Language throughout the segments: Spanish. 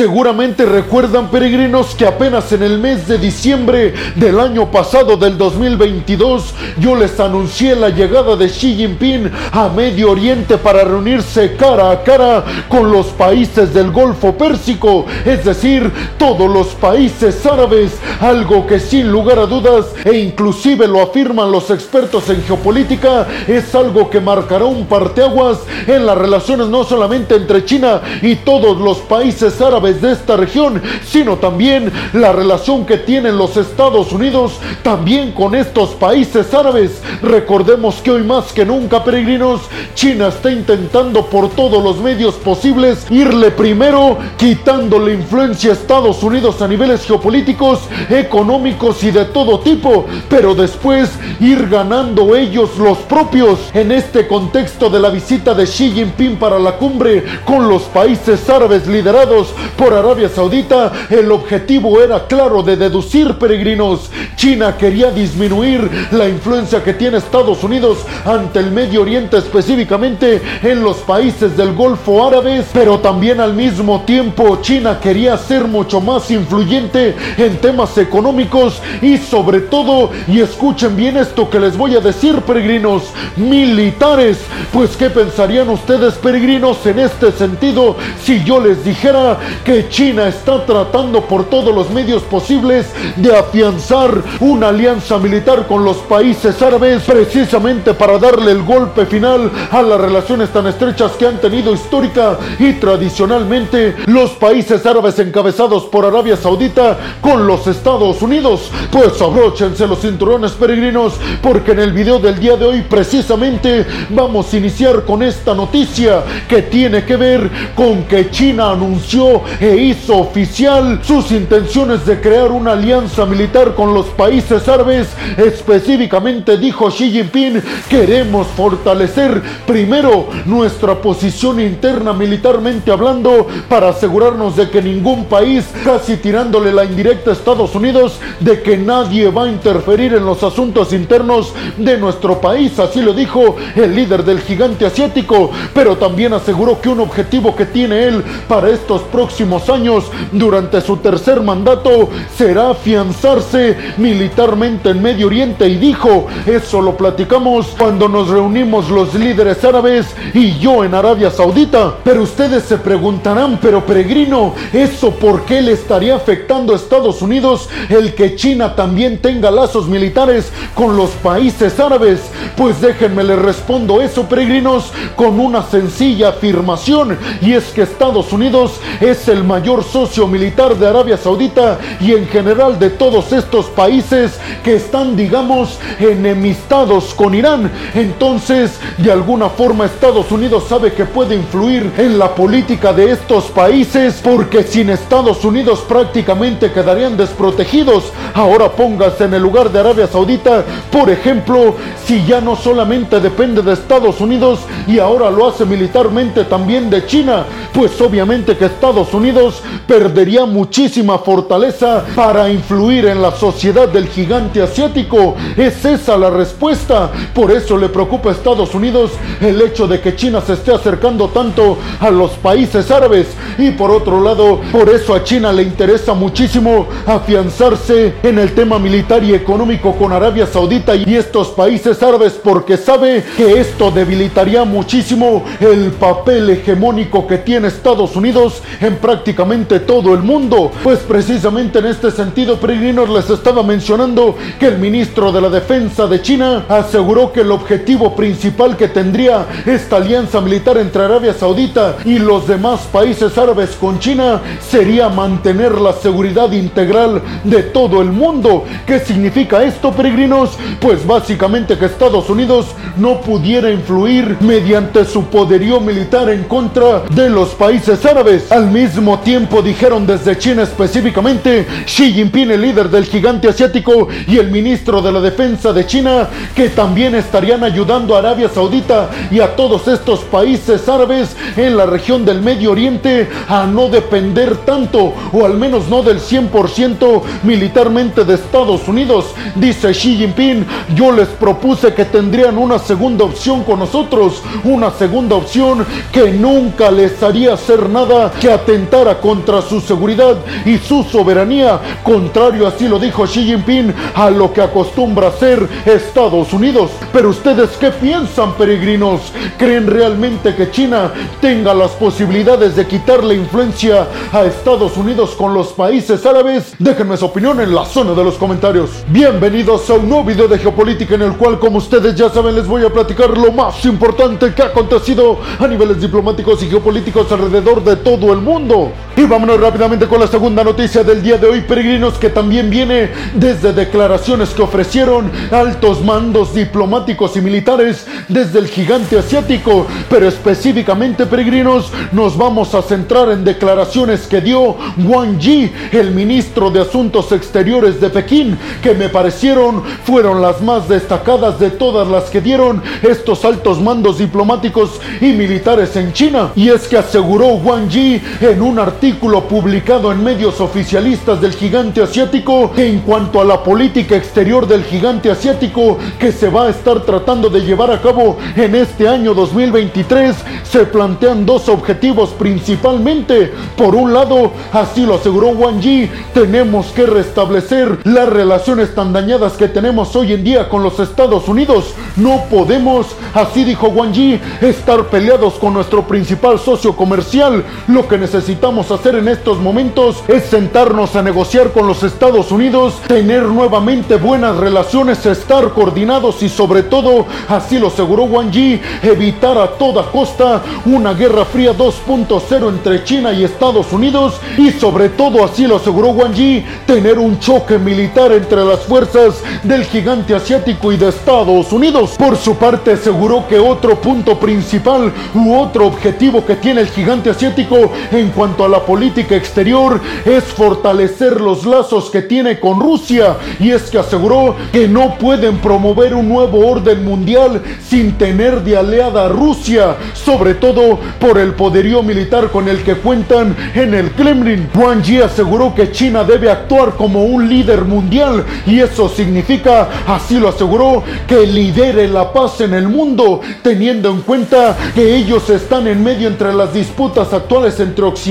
Seguramente recuerdan peregrinos que apenas en el mes de diciembre del año pasado del 2022 yo les anuncié la llegada de Xi Jinping a Medio Oriente para reunirse cara a cara con los países del Golfo Pérsico, es decir, todos los países árabes, algo que sin lugar a dudas e inclusive lo afirman los expertos en geopolítica, es algo que marcará un parteaguas en las relaciones no solamente entre China y todos los países árabes de esta región, sino también la relación que tienen los Estados Unidos también con estos países árabes. Recordemos que hoy más que nunca, peregrinos, China está intentando por todos los medios posibles irle primero quitando la influencia a Estados Unidos a niveles geopolíticos, económicos y de todo tipo, pero después ir ganando ellos los propios. En este contexto de la visita de Xi Jinping para la cumbre con los países árabes liderados por Arabia Saudita, el objetivo era claro de deducir peregrinos. China quería disminuir la influencia que tiene Estados Unidos ante el Medio Oriente, específicamente en los países del Golfo Árabe, pero también al mismo tiempo China quería ser mucho más influyente en temas económicos y sobre todo, y escuchen bien esto que les voy a decir, peregrinos, militares. Pues, ¿qué pensarían ustedes, peregrinos, en este sentido si yo les dijera que China está tratando por todos los medios posibles de afianzar una alianza militar con los países árabes precisamente para darle el golpe final a las relaciones tan estrechas que han tenido histórica y tradicionalmente los países árabes encabezados por Arabia Saudita con los Estados Unidos? Pues abróchense los cinturones peregrinos porque en el video del día de hoy precisamente vamos a iniciar con esta noticia que tiene que ver con que China anunció e hizo oficial sus intenciones de crear una alianza militar con los países árabes. Específicamente dijo Xi Jinping, queremos fortalecer primero nuestra posición interna militarmente hablando para asegurarnos de que ningún país, casi tirándole la indirecta a Estados Unidos, de que nadie va a interferir en los asuntos internos de nuestro país. Así lo dijo el líder del gigante asiático, pero también aseguró que un objetivo que tiene él para estos próximos años durante su tercer mandato será afianzarse militarmente en Medio Oriente y dijo, eso lo platicamos cuando nos reunimos los líderes árabes y yo en Arabia Saudita. Pero ustedes se preguntarán, pero peregrino, ¿eso por qué le estaría afectando a Estados Unidos el que China también tenga lazos militares con los países árabes? Pues déjenme le respondo eso, peregrinos, con una sencilla afirmación y es que Estados Unidos es el mayor socio militar de Arabia Saudita y en general de todos estos países que están, digamos, enemistados con Irán. Entonces, de alguna forma Estados Unidos sabe que puede influir en la política de estos países porque sin Estados Unidos prácticamente quedarían desprotegidos. Ahora póngase en el lugar de Arabia Saudita, por ejemplo, si ya no solamente depende de Estados Unidos y ahora lo hace militarmente también de China, pues obviamente que Estados Unidos perdería muchísima fortaleza para influir en la sociedad del gigante asiático. Es esa la respuesta. Por eso le preocupa a Estados Unidos el hecho de que China se esté acercando tanto a los países árabes. Y por otro lado, por eso a China le interesa muchísimo afianzarse en el tema militar y económico con Arabia Saudita y estos países árabes porque sabe que esto debilitaría muchísimo el papel hegemónico que tiene Estados Unidos en prácticamente todo el mundo. Pues precisamente en este sentido, peregrinos, les estaba mencionando que el ministro de la Defensa de China aseguró que el objetivo principal que tendría esta alianza militar entre Arabia Saudita y los demás países árabes con China sería mantener la seguridad integral de todo el mundo. ¿Qué significa esto, peregrinos? Pues básicamente que Estados Unidos no pudiera influir mediante su poderío militar en contra de los países árabes. Al mismo tiempo dijeron desde China específicamente Xi Jinping, el líder del gigante asiático y el ministro de la defensa de China, que también estarían ayudando a Arabia Saudita y a todos estos países árabes en la región del Medio Oriente a no depender tanto o al menos no del 100% militarmente de Estados Unidos. Dice Xi Jinping, yo les propuse que tendrían una segunda opción con nosotros, una segunda opción que nunca les haría hacer nada que atentar contra su seguridad y su soberanía, contrario así lo dijo Xi Jinping a lo que acostumbra hacer Estados Unidos. Pero ustedes qué piensan, peregrinos? ¿Creen realmente que China tenga las posibilidades de quitar la influencia a Estados Unidos con los países árabes? Déjenme su opinión en la zona de los comentarios. Bienvenidos a un nuevo video de geopolítica en el cual, como ustedes ya saben, les voy a platicar lo más importante que ha acontecido a niveles diplomáticos y geopolíticos alrededor de todo el mundo. Y vámonos rápidamente con la segunda noticia del día de hoy, peregrinos, que también viene desde declaraciones que ofrecieron altos mandos diplomáticos y militares desde el gigante asiático. Pero específicamente, peregrinos, nos vamos a centrar en declaraciones que dio Wang Yi, el ministro de Asuntos Exteriores de Pekín, que me parecieron fueron las más destacadas de todas las que dieron estos altos mandos diplomáticos y militares en China. Y es que aseguró Wang Yi en un artículo publicado en medios oficialistas del gigante asiático que en cuanto a la política exterior del gigante asiático que se va a estar tratando de llevar a cabo en este año 2023, se plantean dos objetivos principalmente. Por un lado, así lo aseguró Wang Yi, tenemos que restablecer las relaciones tan dañadas que tenemos hoy en día con los Estados Unidos. No podemos, así dijo Wang Yi, estar peleados con nuestro principal socio comercial. Lo que necesitamos hacer en estos momentos es sentarnos a negociar con los Estados Unidos, tener nuevamente buenas relaciones, estar coordinados y sobre todo, así lo aseguró Wang Yi, evitar a toda costa una guerra fría 2.0 entre China y Estados Unidos y sobre todo, así lo aseguró Wang Yi, tener un choque militar entre las fuerzas del gigante asiático y de Estados Unidos. Por su parte, aseguró que otro punto principal u otro objetivo que tiene el gigante asiático en cuanto a la política exterior es fortalecer los lazos que tiene con Rusia y es que aseguró que no pueden promover un nuevo orden mundial sin tener de aliada a Rusia, sobre todo por el poderío militar con el que cuentan en el Kremlin. Wang Yi aseguró que China debe actuar como un líder mundial y eso significa, así lo aseguró, que lidere la paz en el mundo, teniendo en cuenta que ellos están en medio entre las disputas actuales entre Occidente,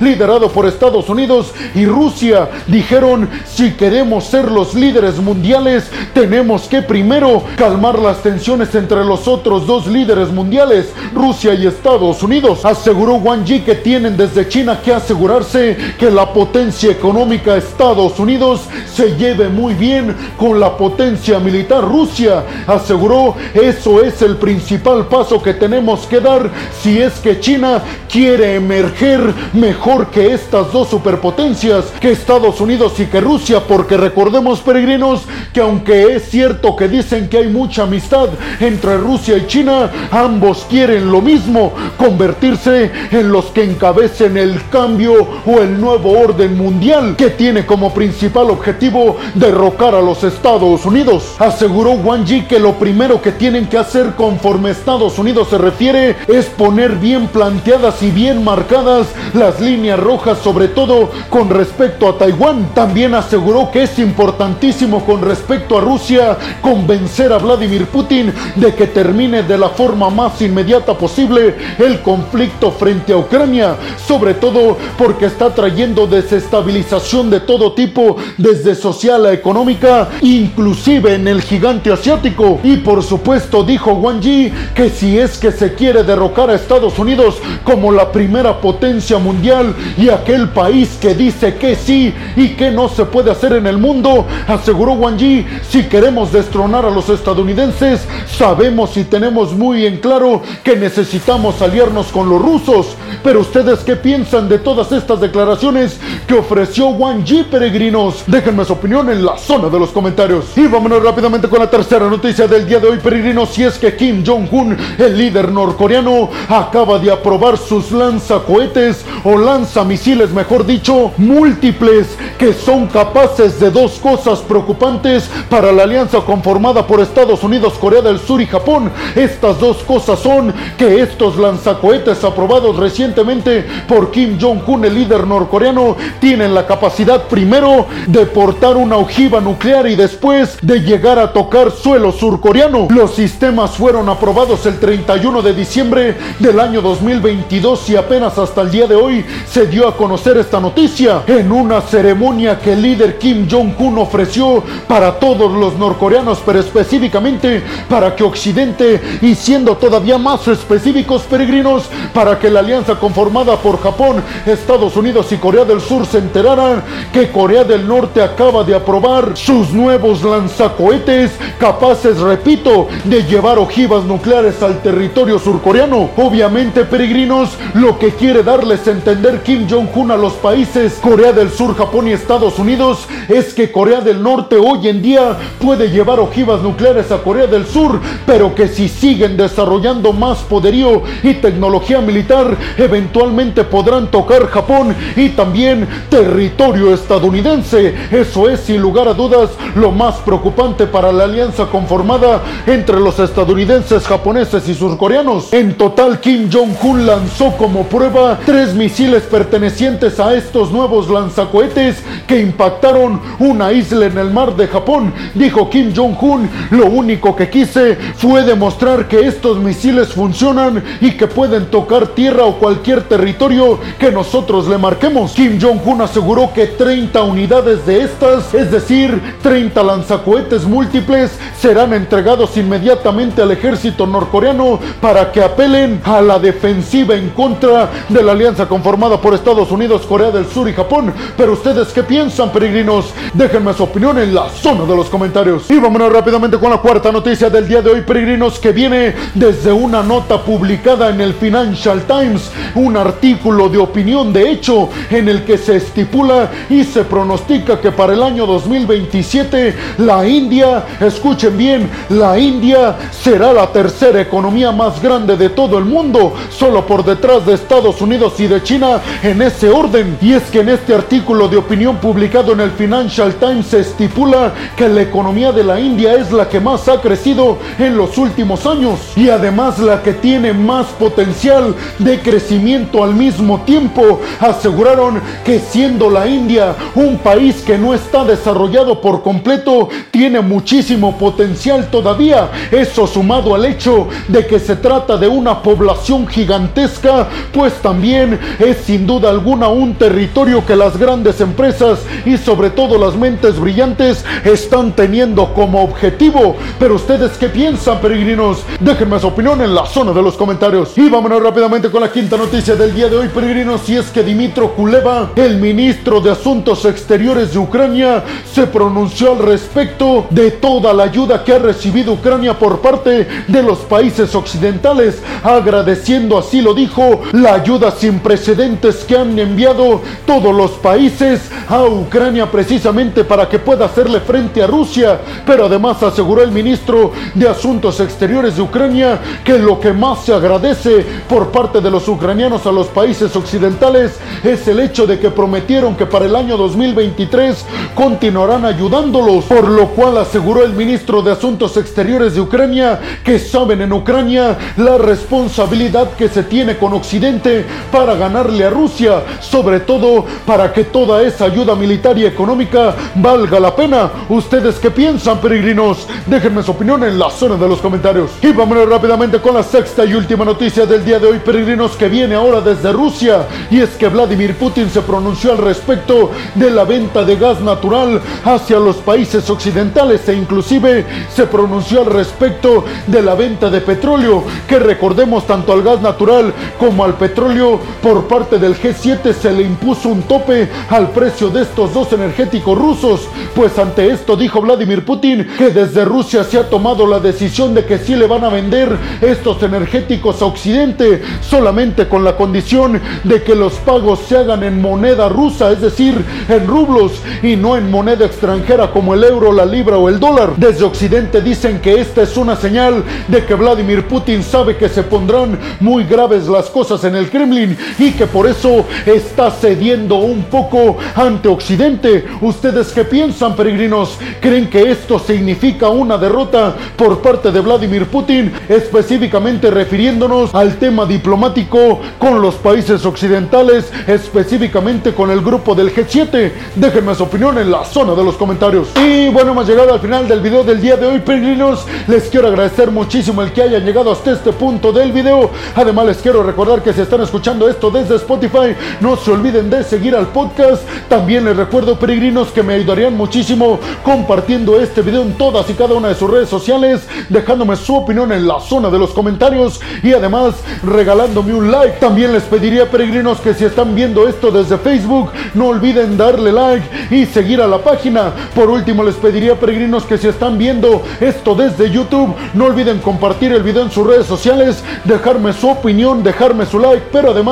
liderado por Estados Unidos, y Rusia. Dijeron, si queremos ser los líderes mundiales, tenemos que primero calmar las tensiones entre los otros dos líderes mundiales, Rusia y Estados Unidos. Aseguró Wang Yi que tienen desde China que asegurarse que la potencia económica Estados Unidos se lleve muy bien con la potencia militar Rusia. Aseguró, eso es el principal paso que tenemos que dar si es que China quiere emerger mejor que estas dos superpotencias, que Estados Unidos y que Rusia, porque recordemos peregrinos que aunque es cierto que dicen que hay mucha amistad entre Rusia y China, ambos quieren lo mismo, convertirse en los que encabecen el cambio o el nuevo orden mundial que tiene como principal objetivo derrocar a los Estados Unidos. Aseguró Wang Yi que lo primero que tienen que hacer conforme Estados Unidos se refiere es poner bien planteadas y bien marcadas las líneas rojas, sobre todo con respecto a Taiwán. También aseguró que es importantísimo con respecto a Rusia convencer a Vladimir Putin de que termine de la forma más inmediata posible el conflicto frente a Ucrania, sobre todo porque está trayendo desestabilización de todo tipo, desde social a económica, inclusive en el gigante asiático. Y por supuesto dijo Wang Yi que si es que se quiere derrocar a Estados Unidos como la primera potencia mundial y aquel país que dice que sí y que no se puede hacer en el mundo, aseguró Wang Yi, si queremos destronar a los estadounidenses, sabemos y tenemos muy en claro que necesitamos aliarnos con los rusos. Pero ustedes qué piensan de todas estas declaraciones que ofreció Wang Yi, peregrinos? Déjenme su opinión en la zona de los comentarios. Y vámonos rápidamente con la tercera noticia del día de hoy, peregrinos, si es que Kim Jong-un, el líder norcoreano, acaba de aprobar sus lanzacohetes o lanzamisiles, mejor dicho, múltiples, que son capaces de dos cosas preocupantes para la alianza conformada por Estados Unidos, Corea del Sur y Japón. Estas dos cosas son que estos lanzacohetes aprobados recientemente por Kim Jong-un, el líder norcoreano, tienen la capacidad primero de portar una ojiva nuclear y después de llegar a tocar suelo surcoreano. Los sistemas fueron aprobados el 31 de diciembre del año 2022 y apenas hasta al día de hoy se dio a conocer esta noticia en una ceremonia que el líder Kim Jong-un ofreció para todos los norcoreanos, pero específicamente para que Occidente, y siendo todavía más específicos peregrinos, para que la alianza conformada por Japón, Estados Unidos y Corea del Sur se enteraran que Corea del Norte acaba de aprobar sus nuevos lanzacohetes capaces, repito, de llevar ojivas nucleares al territorio surcoreano. Obviamente, peregrinos, lo que quiere darles entender Kim Jong-un a los países Corea del Sur, Japón y Estados Unidos es que Corea del Norte hoy en día puede llevar ojivas nucleares a Corea del Sur, pero que si siguen desarrollando más poderío y tecnología militar, eventualmente podrán tocar Japón y también territorio estadounidense. Eso es sin lugar a dudas lo más preocupante para la alianza conformada entre los estadounidenses, japoneses y surcoreanos. En total, Kim Jong-un lanzó como prueba tres misiles pertenecientes a estos nuevos lanzacohetes que impactaron una isla en el mar de Japón. Dijo Kim Jong-un, lo único que quise fue demostrar que estos misiles funcionan y que pueden tocar tierra o cualquier territorio que nosotros le marquemos. Kim Jong-un aseguró que 30 unidades de estas, es decir, 30 lanzacohetes múltiples, serán entregados inmediatamente al ejército norcoreano para que apelen a la defensiva en contra de la alianza conformada por Estados Unidos, Corea del Sur y Japón. Pero ustedes qué piensan, peregrinos? Déjenme su opinión en la zona de los comentarios. Y vámonos rápidamente con la cuarta noticia del día de hoy, peregrinos, que viene desde una nota publicada en el Financial Times, un artículo de opinión de hecho en el que se estipula y se pronostica que para el año 2027 la India, escuchen bien, la India será la tercera economía más grande de todo el mundo, solo por detrás de Estados Unidos y de China en ese orden. Y es que en este artículo de opinión publicado en el Financial Times se estipula que la economía de la India es la que más ha crecido en los últimos años y además la que tiene más potencial de crecimiento al mismo tiempo. Aseguraron que siendo la India un país que no está desarrollado por completo, tiene muchísimo potencial todavía. Eso sumado al hecho de que se trata de una población gigantesca, pues también es sin duda alguna un territorio que las grandes empresas y sobre todo las mentes brillantes están teniendo como objetivo. Pero ustedes qué piensan, peregrinos? Déjenme su opinión en la zona de los comentarios. Y vámonos rápidamente con la quinta noticia del día de hoy, peregrinos, y es que Dimitro Kuleva, el ministro de Asuntos Exteriores de Ucrania, se pronunció al respecto de toda la ayuda que ha recibido Ucrania por parte de los países occidentales, agradeciendo, así lo dijo, la ayuda sin precedentes que han enviado todos los países a Ucrania precisamente para que pueda hacerle frente a Rusia. Pero además aseguró el ministro de Asuntos Exteriores de Ucrania que lo que más se agradece por parte de los ucranianos a los países occidentales es el hecho de que prometieron que para el año 2023 continuarán ayudándolos, por lo cual aseguró el ministro de Asuntos Exteriores de Ucrania que saben en Ucrania la responsabilidad que se tiene con Occidente para ganarle a Rusia, sobre todo para que toda esa ayuda militar y económica valga la pena. ¿Ustedes qué piensan, peregrinos? Déjenme su opinión en la zona de los comentarios. Y vámonos rápidamente con la sexta y última noticia del día de hoy, peregrinos, que viene ahora desde Rusia. Y es que Vladimir Putin se pronunció al respecto de la venta de gas natural hacia los países occidentales e inclusive se pronunció al respecto de la venta de petróleo, que recordemos tanto al gas natural como al petróleo por parte del G7 se le impuso un tope al precio de estos dos energéticos rusos. Pues ante esto dijo Vladimir Putin que desde Rusia se ha tomado la decisión de que sí le van a vender estos energéticos a Occidente, solamente con la condición de que los pagos se hagan en moneda rusa, es decir, en rublos y no en moneda extranjera como el euro, la libra o el dólar. Desde Occidente dicen que esta es una señal de que Vladimir Putin sabe que se pondrán muy graves las cosas en el Kremlin y que por eso está cediendo un poco ante Occidente. ¿Ustedes qué piensan, peregrinos? ¿Creen que esto significa una derrota por parte de Vladimir Putin, específicamente refiriéndonos al tema diplomático con los países occidentales, específicamente con el grupo del G7? Déjenme su opinión en la zona de los comentarios. Y bueno, hemos llegado al final del video del día de hoy, peregrinos. Les quiero agradecer muchísimo el que hayan llegado hasta este punto del video. Además, les quiero recordar que si están escuchando esto desde Spotify, no se olviden de seguir al podcast. También les recuerdo, peregrinos, que me ayudarían muchísimo compartiendo este video en todas y cada una de sus redes sociales, dejándome su opinión en la zona de los comentarios y además regalándome un like. También les pediría, peregrinos, que si están viendo esto desde Facebook, no olviden darle like y seguir a la página. Por último, les pediría, peregrinos, que si están viendo esto desde YouTube, no olviden compartir el video en sus redes sociales, dejarme su opinión, dejarme su like, pero además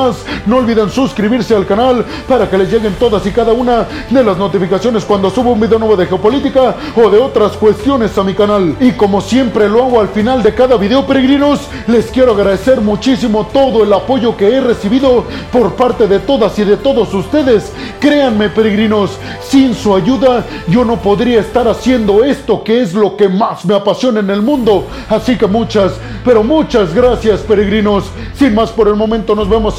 no olviden suscribirse al canal para que les lleguen todas y cada una de las notificaciones cuando subo un video nuevo de geopolítica o de otras cuestiones a mi canal. Y como siempre lo hago al final de cada video, peregrinos, les quiero agradecer muchísimo todo el apoyo que he recibido por parte de todas y de todos ustedes. Créanme, peregrinos, sin su ayuda yo no podría estar haciendo esto que es lo que más me apasiona en el mundo. Así que muchas, pero muchas gracias, peregrinos. Sin más por el momento, nos vemos